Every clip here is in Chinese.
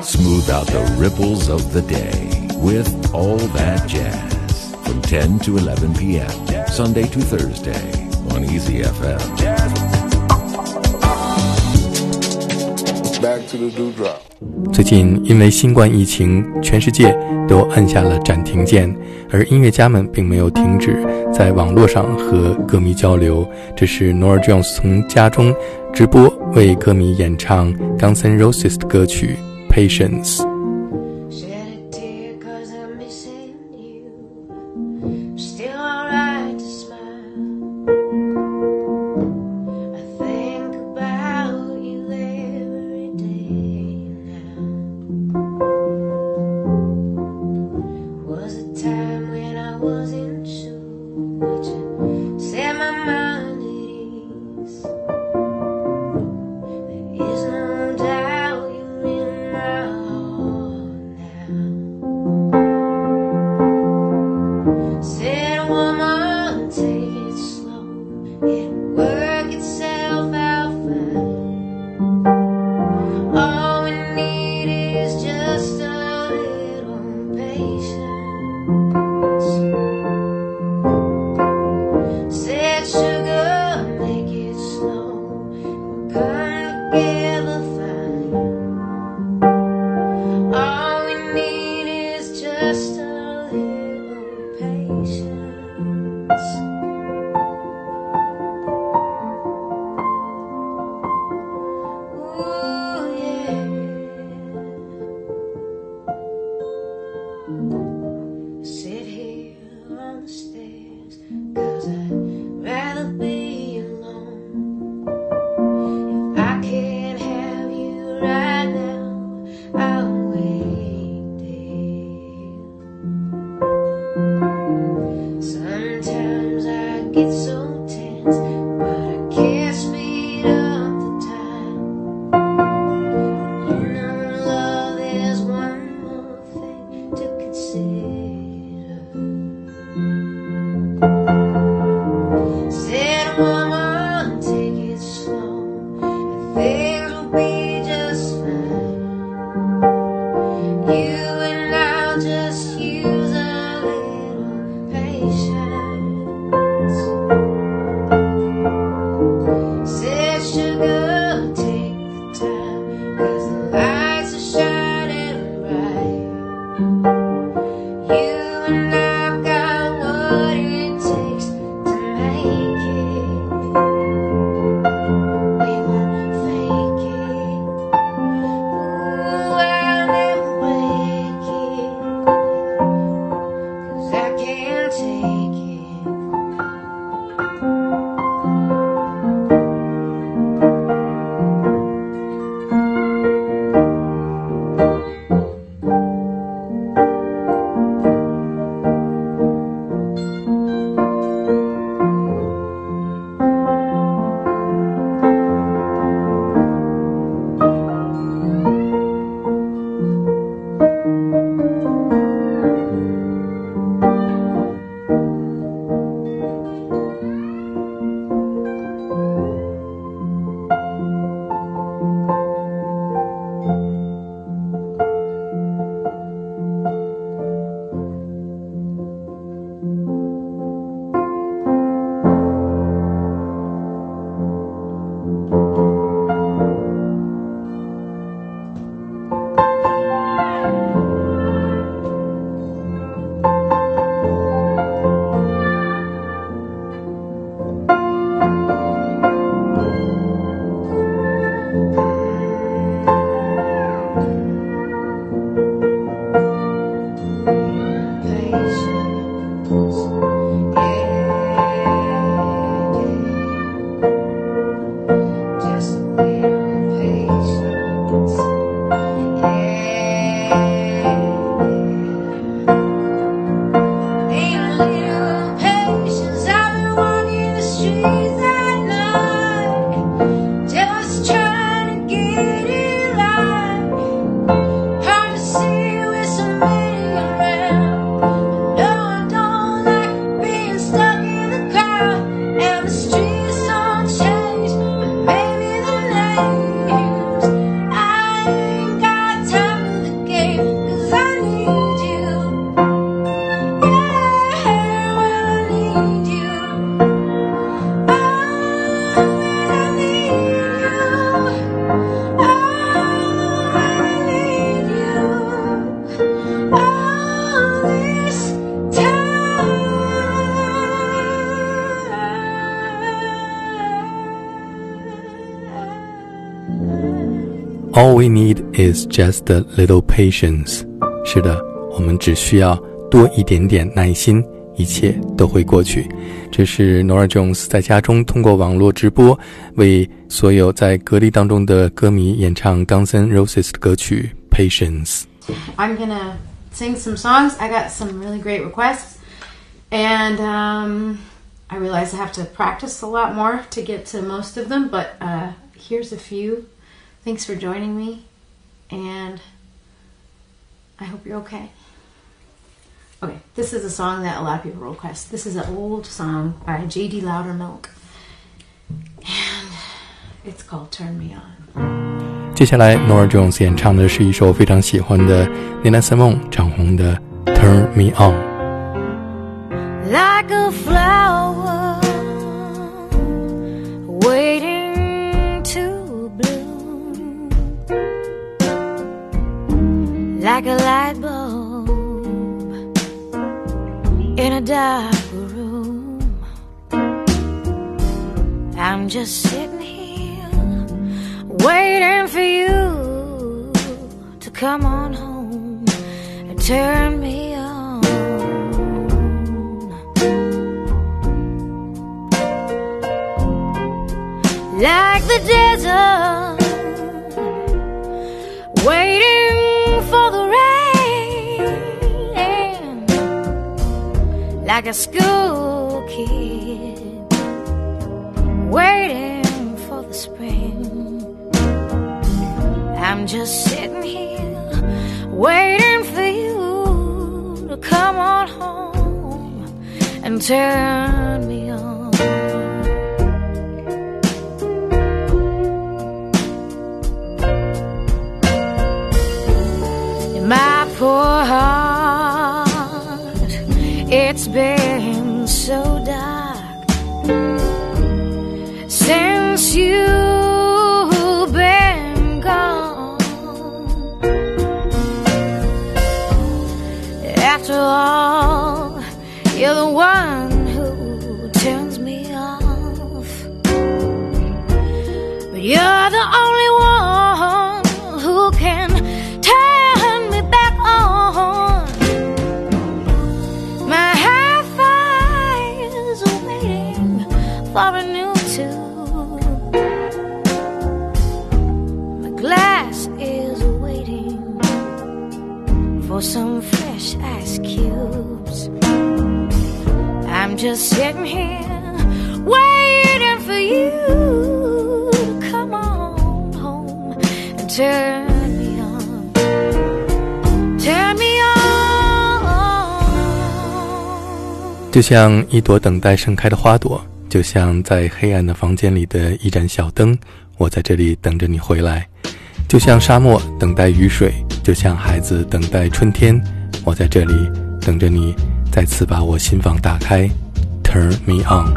Smooth out the ripples of the day with all that jazz from 10 to 11 p.m. Sunday to Thursday on Easy FM. Back to the dewdrop. 最近因为新冠疫情，全世界都按下了暂停键，而音乐家们并没有停止在网络上和歌迷交流。这是 Nora Jones 从家中直播为歌迷演唱 Guns N' Roses 的歌曲《Patience》。was a time when I wasn't sure what to yeah is just a little patience。是的，我们只需要多一点点耐心，一切都会过去。这是 Nora Jones 在家中通过网络直播，为所有在隔离当中的歌迷演唱 Guns N' Roses 的歌曲《Patience》。I'm gonna sing some songs. I got some really great requests, and um, I realize I have to practice a lot more to get to most of them. But uh, here's a few. Thanks for joining me, and I hope you're okay. Okay, this is a song that a lot of people request. This is an old song by J.D. Loudermilk, and it's called "Turn Me On." 接下来，Nora Jones 演唱的是一首非常喜欢的 Nina Simone 唱红的《Turn Me On》。 Like a light bulb in a dark room. I'm just sitting here waiting for you to come on home and turn me on. Like the desert, like a school kid, waiting for the spring. I'm just sitting here waiting for you to come on home and turn me on. My poor heart, After all, just sitting here waiting for you to come on home and turn me on. Turn me on. 就像一朵等待盛开的花朵，就像在黑暗的房间里的一盏小灯，我在这里等着你回来；就像沙漠等待雨水，就像孩子等待春天，我在这里等着你再次把我心房打开，Turn me on。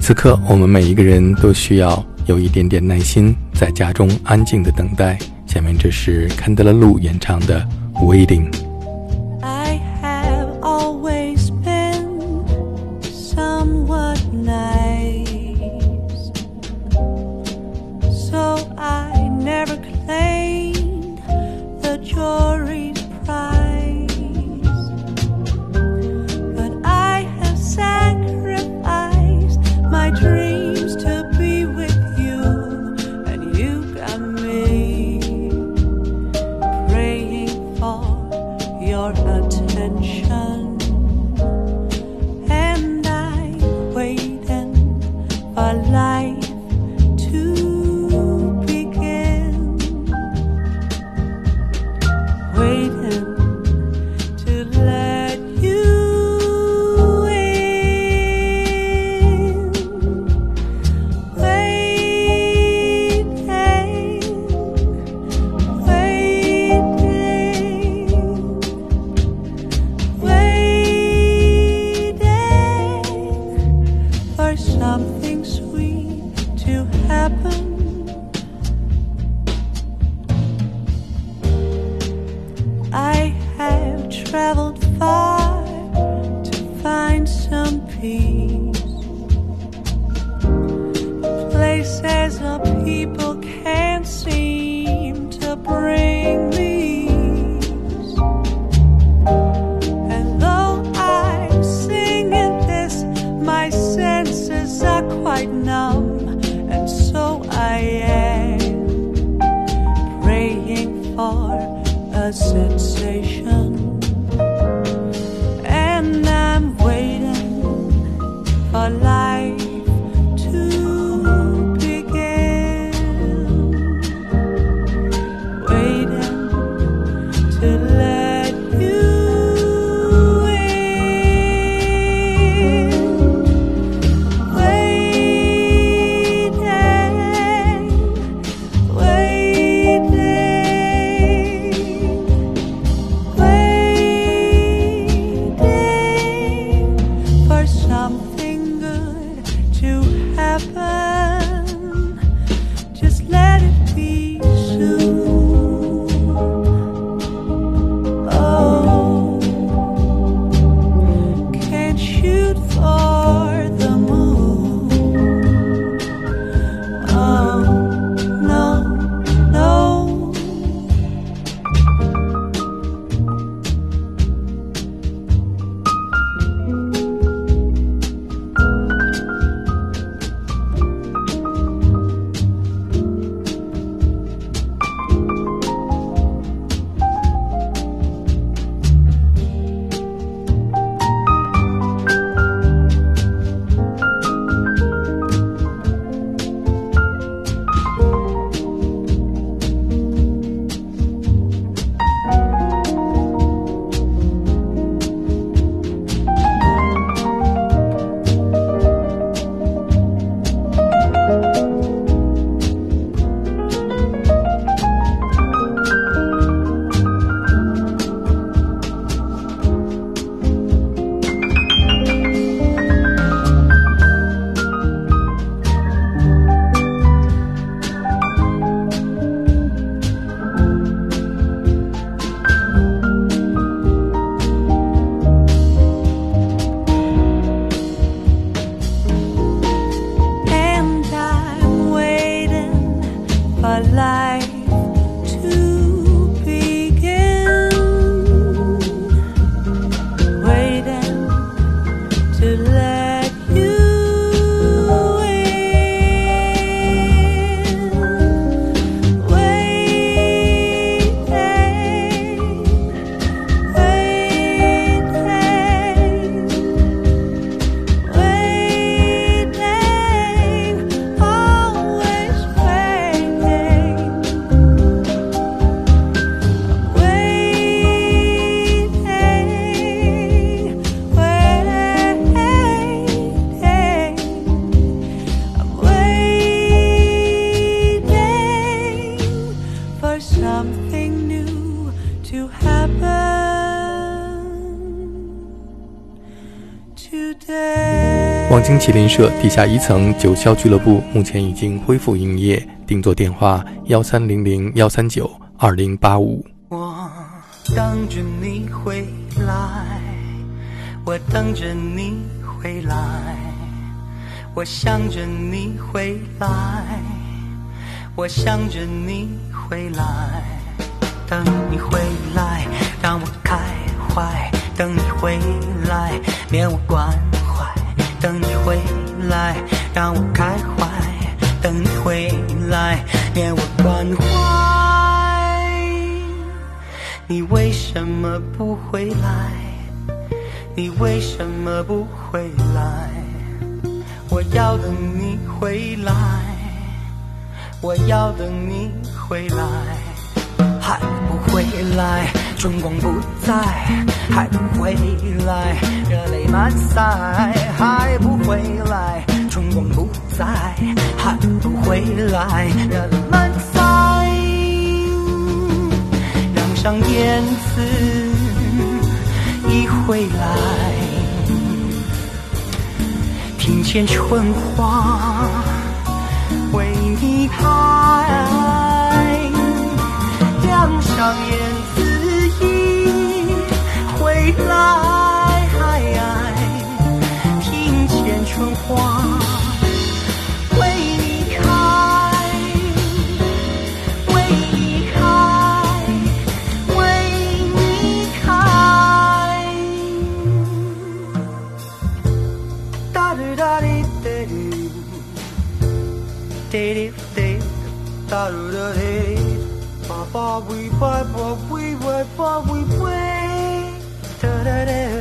此刻，我们每一个人都需要有一点点耐心，在家中安静的等待。下面这是 Candela Lu 演唱的《Waiting》。light. 望京麒麟社地下一层九霄俱乐部目前已经恢复营业，订座电话幺三零零幺三九二零八五。我等着你回来，我等着你回来，我想着你回来，我想着你回来，等你回来，让我开怀，等你回来，免我关怀，等你回来，让我开怀，等你回来，免我关怀。你为什么不回来？你为什么不回来？我要等你回来，我要等你回来，还不回来，春光不再，还不回来，热泪满腮，还不回来，春光不再，还不回来，热泪满腮。让上燕子一回来，庭前春花为你开。让上燕子一回来，庭前春花为你开。为你开，为你开。哒嘟哒滴哒嘟，滴滴滴，哒嘟哒滴，ba we ba what we ba ba we ba. Da da da.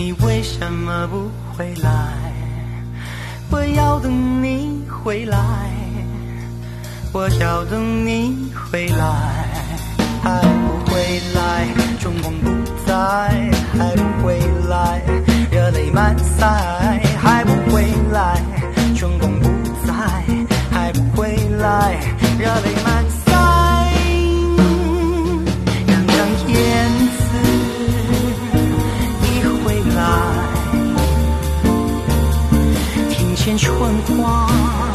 你为什么不回来？我要等你回来，我要等你回来，还不回来，春光不再，还不回来，热泪满腮，还不回来，春光不再，还不回来，热泪满见春花。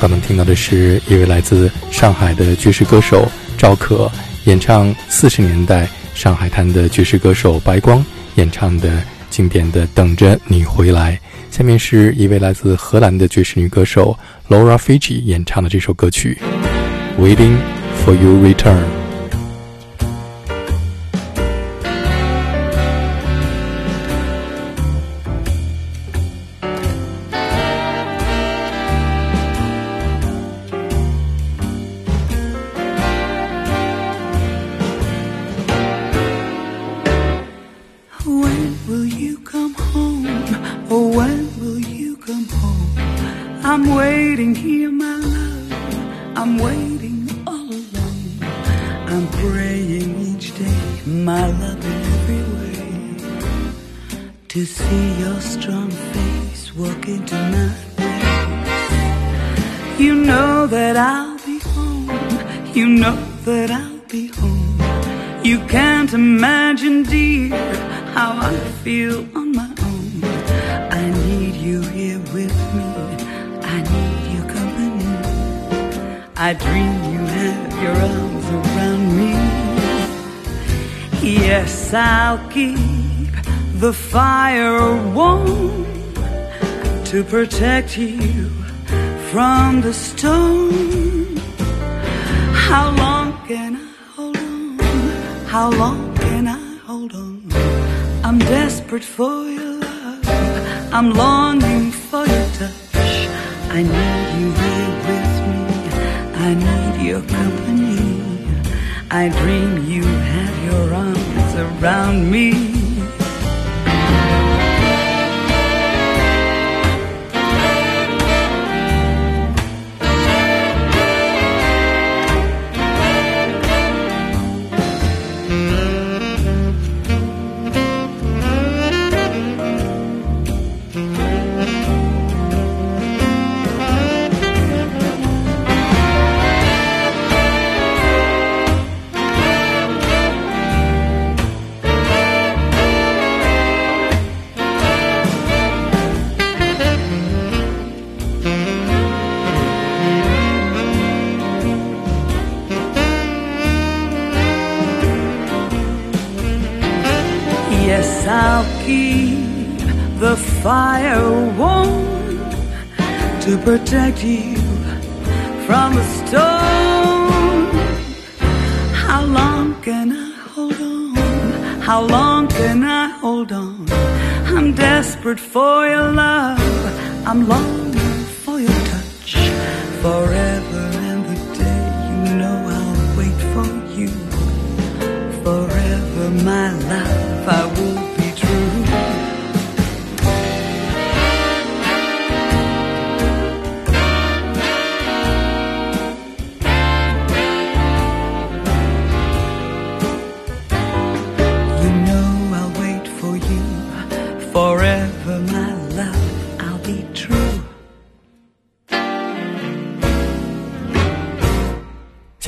刚刚听到的是一位来自上海的爵士歌手赵可演唱四十年代上海滩的爵士歌手白光演唱的经典的《等着你回来》。下面是一位来自荷兰的爵士女歌手 Laura Fiji 演唱的这首歌曲《Waiting for Your Return》。Waiting here, my love. I'm waiting all alone. I'm praying each day, my love, in every way, to see your strong face walk into my face. You know that I'll be home. You know that I'll be home. You can't imagine, dear, how I feel on my own. I need you here with me. I dream you have your arms around me. Yes, I'll keep the fire warm to protect you from the storm. How long can I hold on? How long can I hold on? I'm desperate for your love. I'm longing for your touch. I need you here with me. I need your company. I dream you have your arms around me. Fire warm to protect you from the storm. How long can I hold on? How long can I hold on? I'm desperate for your love. I'm longing for your touch forever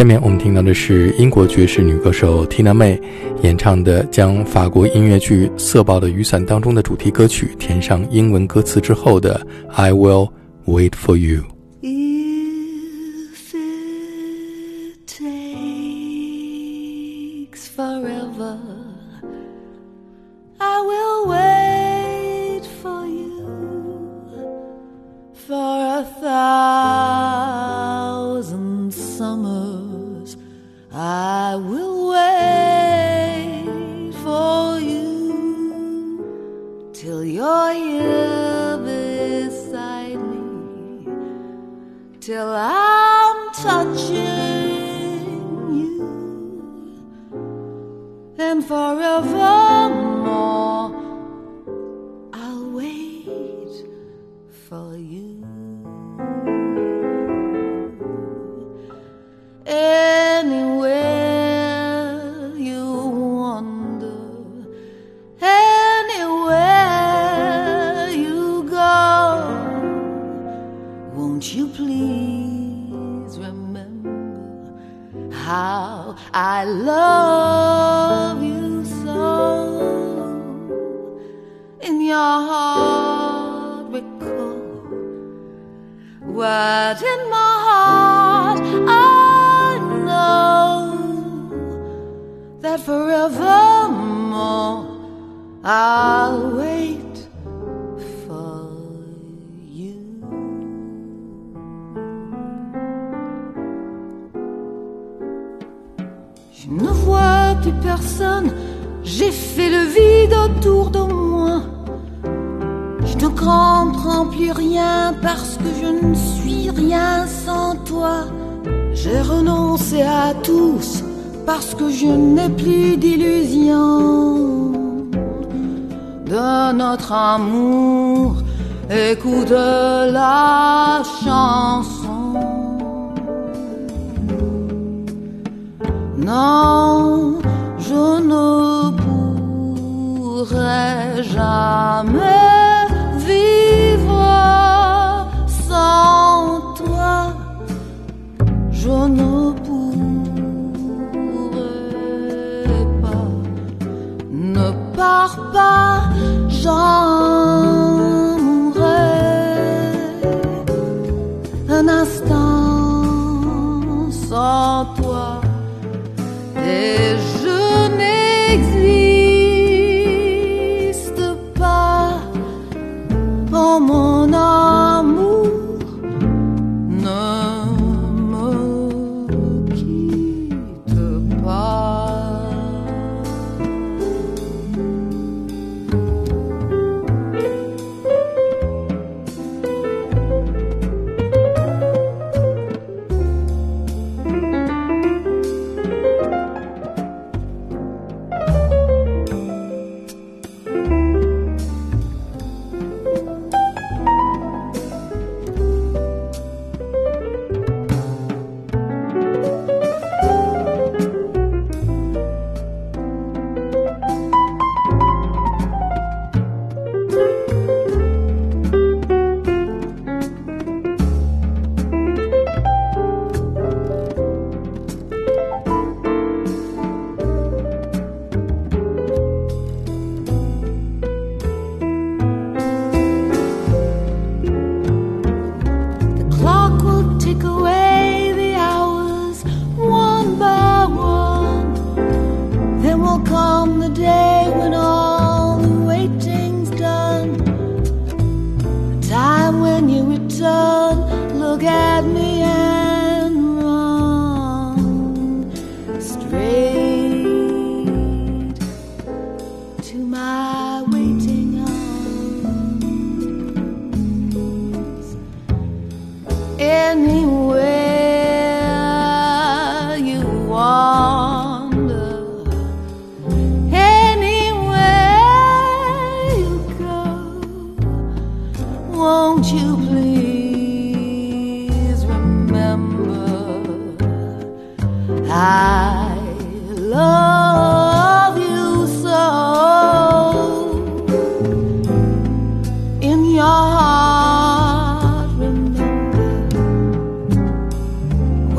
下面我们听到的是英国爵士女歌手 Tina May 演唱的，将法国音乐剧《色爆的雨伞》当中的主题歌曲填上英文歌词之后的 "I Will Wait for You"。Till I'm touching you, and forevermore forevermore I'll wait for you. Je ne vois plus personne, j'ai fait le vide autour de moi. Je ne comprends plus rien parce que je ne suis rien sans toi. J'ai renoncé à tous parce que je n'ai plus d'illusions de notre amour. Écoute la chanson. Non, je ne pourrai jamais pas, j'en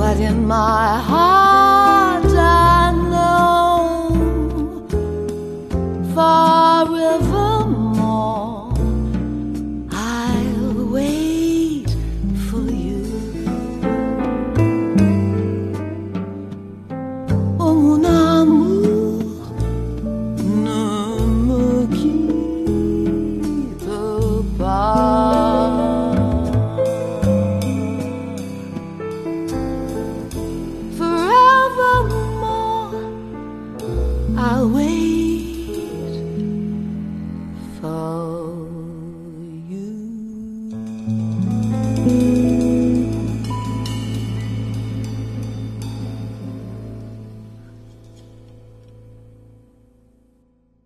what in my heart